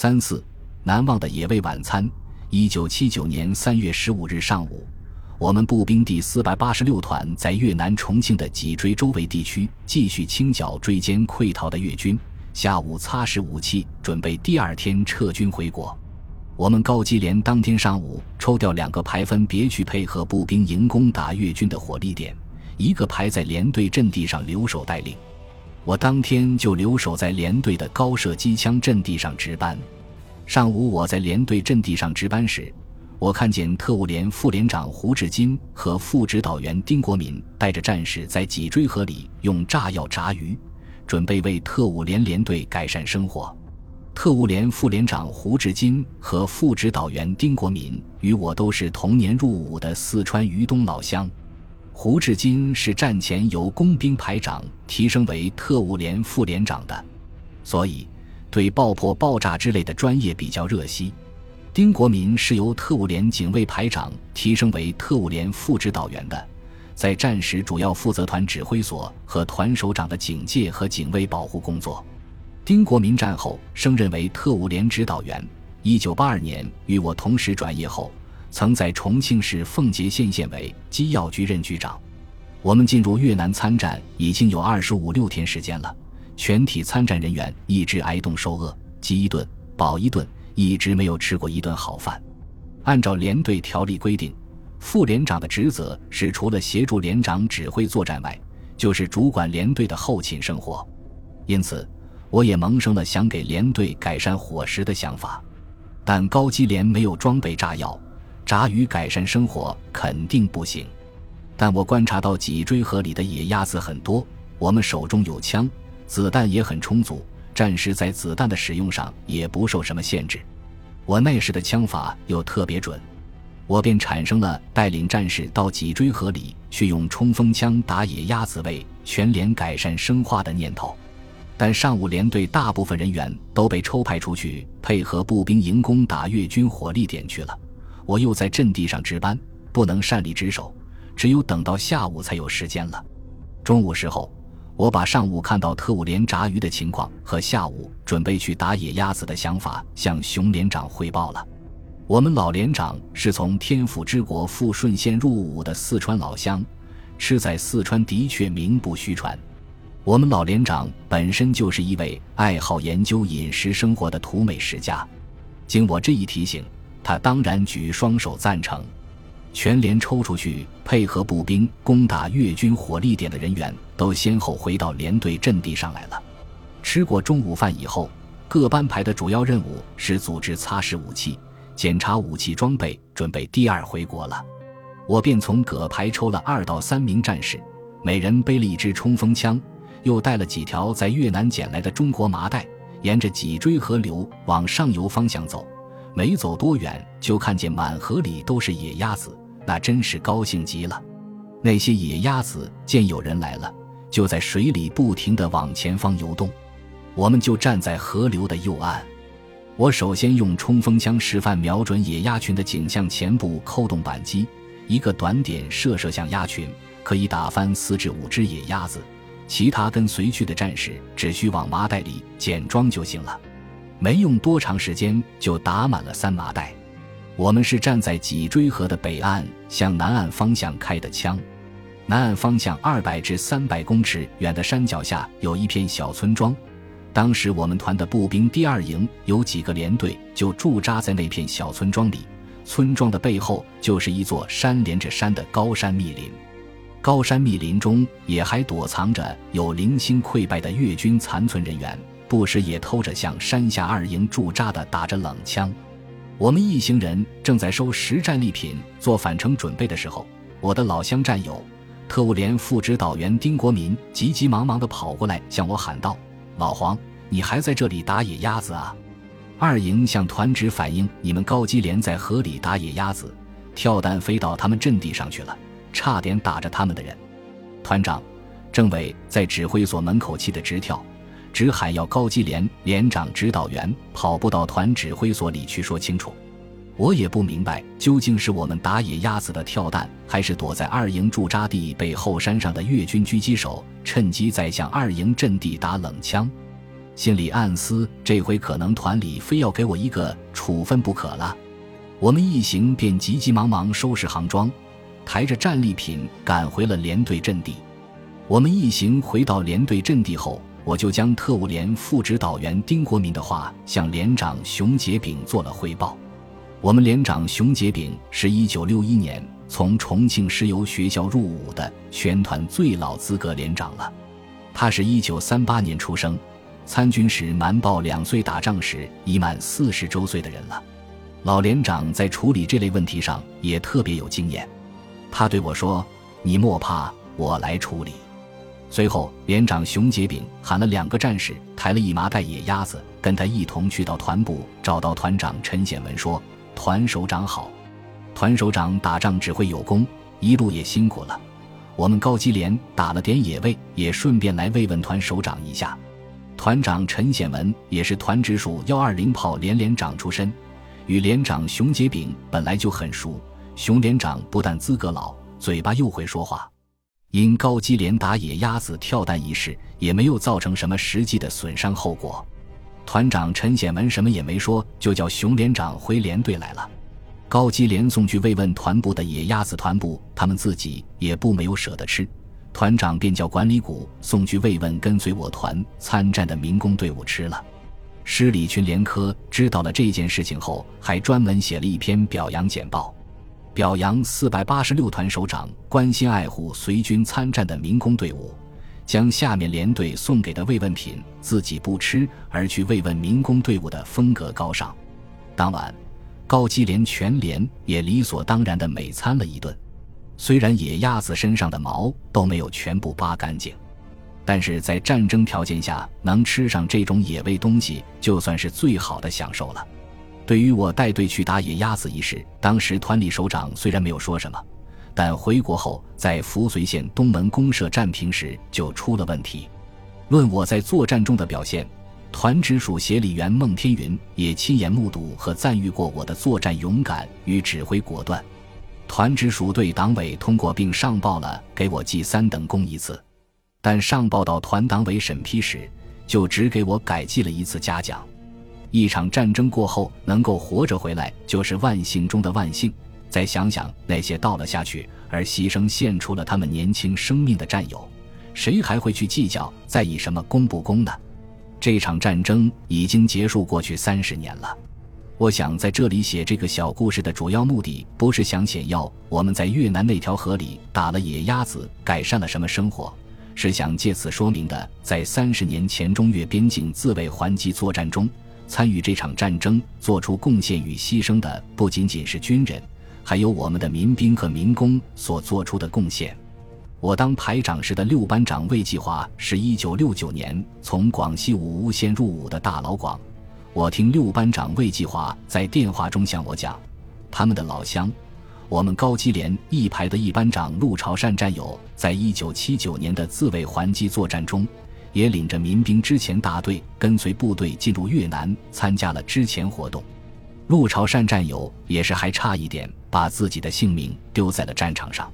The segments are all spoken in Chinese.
三四难忘的野味晚餐。一九七九年三月十五日上午，我们步兵第四百八十六团在越南重庆的脊椎周围地区继续清剿追歼溃逃的越军。下午擦拭武器，准备第二天撤军回国。我们高基连当天上午抽调两个排分别去配合步兵营攻打越军的火力点，一个排在连队阵地上留守带领。我当天就留守在连队的高射机枪阵地上值班。上午我在连队阵地上值班时，我看见特务连副连长胡志金和副指导员丁国民带着战士在脊椎河里用炸药炸鱼，准备为特务连连队改善生活。特务连副连长胡志金和副指导员丁国民与我都是同年入伍的四川渝东老乡。胡志金是战前由工兵排长提升为特务连副连长的，所以对爆破、爆炸之类的专业比较热心。丁国民是由特务连警卫排长提升为特务连副指导员的，在战时主要负责团指挥所和团首长的警戒和警卫保护工作。丁国民战后升任为特务连指导员，一九八二年与我同时转业后。曾在重庆市奉节县县委机要局任局长。我们进入越南参战已经有二十五六天时间了，全体参战人员一直挨冻受饿，饥一顿饱一顿，一直没有吃过一顿好饭。按照连队条例规定，副连长的职责是除了协助连长指挥作战外，就是主管连队的后勤生活。因此，我也萌生了想给连队改善伙食的想法。但高级连没有装备炸药。炸鱼改善生活肯定不行，但我观察到脊椎河里的野鸭子很多，我们手中有枪，子弹也很充足，战士在子弹的使用上也不受什么限制。我那时的枪法又特别准，我便产生了带领战士到脊椎河里去用冲锋枪打野鸭子为全连改善生化的念头。但上午连队大部分人员都被抽派出去配合步兵营攻打越军火力点去了。我又在阵地上值班，不能擅离职守，只有等到下午才有时间了。中午时候，我把上午看到特务连炸鱼的情况和下午准备去打野鸭子的想法向熊连长汇报了。我们老连长是从天府之国富顺县入伍的四川老乡，吃在四川的确名不虚传。我们老连长本身就是一位爱好研究饮食生活的土美食家，经我这一提醒。他当然举双手赞成，全连抽出去配合步兵攻打越军火力点的人员都先后回到连队阵地上来了。吃过中午饭以后，各班排的主要任务是组织擦拭武器、检查武器装备，准备第二回国了。我便从葛排抽了二到三名战士，每人背了一支冲锋枪，又带了几条在越南捡来的中国麻袋，沿着脊椎河流往上游方向走。没走多远，就看见满河里都是野鸭子，那真是高兴极了。那些野鸭子见有人来了，就在水里不停地往前方游动。我们就站在河流的右岸。我首先用冲锋枪示范瞄准野鸭群的颈项前部，扣动扳机，一个短点射射向鸭群，可以打翻四至五只野鸭子。其他跟随去的战士只需往麻袋里捡装就行了。没用多长时间就打满了三麻袋。我们是站在脊椎河的北岸，向南岸方向开的枪。南岸方向二百至三百公尺远的山脚下有一片小村庄。当时我们团的步兵第二营有几个连队就驻扎在那片小村庄里。村庄的背后就是一座山连着山的高山密林。高山密林中也还躲藏着有零星溃败的越军残存人员。不时也偷着向山下二营驻扎的打着冷枪。我们一行人正在收实战利品、做返程准备的时候，我的老乡战友、特务连副指导员丁国民急急忙忙地跑过来向我喊道：“老黄，你还在这里打野鸭子啊？”二营向团指反映，你们高级连在河里打野鸭子，跳弹飞到他们阵地上去了，差点打着他们的人。团长、政委在指挥所门口气得直跳。只喊要高级连连长、指导员跑步到团指挥所里去说清楚。我也不明白，究竟是我们打野鸭子的跳弹，还是躲在二营驻扎地被后山上的越军狙击手趁机在向二营阵地打冷枪。心里暗思：这回可能团里非要给我一个处分不可了。我们一行便急急忙忙收拾行装，抬着战利品赶回了连队阵地。我们一行回到连队阵地后，我就将特务连副指导员丁国民的话向连长熊杰炳做了汇报。我们连长熊杰炳是一九六一年从重庆石油学校入伍的全团最老资格连长了。他是一九三八年出生，参军时瞒报两岁打仗时已满四十周岁的人了。老连长在处理这类问题上也特别有经验。他对我说：“你莫怕，我来处理。”随后，连长熊杰炳喊了两个战士，抬了一麻袋野鸭子，跟他一同去到团部，找到团长陈显文说。团首长好，团首长打仗只会有功，一路也辛苦了。我们高基连打了点野味，也顺便来慰问团首长一下。团长陈显文也是团直属幺二零炮连连长出身，与连长熊杰炳本来就很熟。熊连长不但资格老，嘴巴又会说话。因高基连打野鸭子跳弹一事，也没有造成什么实际的损伤后果。团长陈显文什么也没说，就叫熊连长回连队来了。高基连送去慰问团部的野鸭子，团部他们自己也不没有舍得吃。团长便叫管理股送去慰问跟随我团参战的民工队伍吃了。师里群连科知道了这件事情后，还专门写了一篇表扬简报，表扬四百八十六团首长关心爱护随军参战的民工队伍。将下面连队送给的慰问品自己不吃，而去慰问民工队伍的风格高尚。当晚，高基连全连也理所当然的美餐了一顿。虽然野鸭子身上的毛都没有全部扒干净，但是在战争条件下能吃上这种野味东西，就算是最好的享受了。对于我带队去打野鸭子一事，当时团里首长虽然没有说什么。但回国后，在扶绥县东门公社战平时就出了问题。论我在作战中的表现，团直属协理员孟天云也亲眼目睹和赞誉过我的作战勇敢与指挥果断。团直属对党委通过并上报了给我记三等功一次，但上报到团党委审批时，就只给我改记了一次嘉奖。一场战争过后能够活着回来，就是万幸中的万幸。再想想那些倒了下去而牺牲献出了他们年轻生命的战友，谁还会去计较在意什么功不功呢？这场战争已经结束过去三十年了。我想在这里写这个小故事的主要目的，不是想显耀我们在越南那条河里打了野鸭子改善了什么生活，是想借此说明的，在三十年前中越边境自卫还击作战中，参与这场战争做出贡献与牺牲的，不仅仅是军人。还有我们的民兵和民工所做出的贡献。我当排长时的六班长魏继华是一九六九年从广西武乌县入伍的大老广。我听六班长魏继华在电话中向我讲，他们的老乡，我们高基连一排的一班长陆朝善战友，在一九七九年的自卫还击作战中，也领着民兵之前大队跟随部队进入越南，参加了之前活动。陆朝善战友也是还差一点把自己的性命丢在了战场上。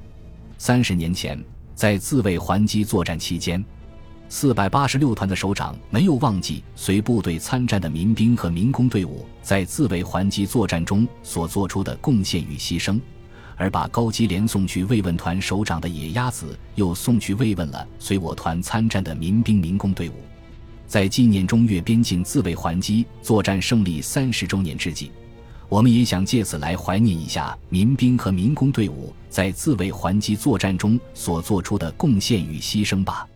三十年前，在自卫还击作战期间，四百八十六团的首长没有忘记随部队参战的民兵和民工队伍在自卫还击作战中所做出的贡献与牺牲，而把高级连送去慰问团首长的野鸭子又送去慰问了随我团参战的民兵民工队伍。在纪念中越边境自卫还击作战胜利三十周年之际。我们也想借此来怀念一下民兵和民工队伍在自卫还击作战中所做出的贡献与牺牲吧。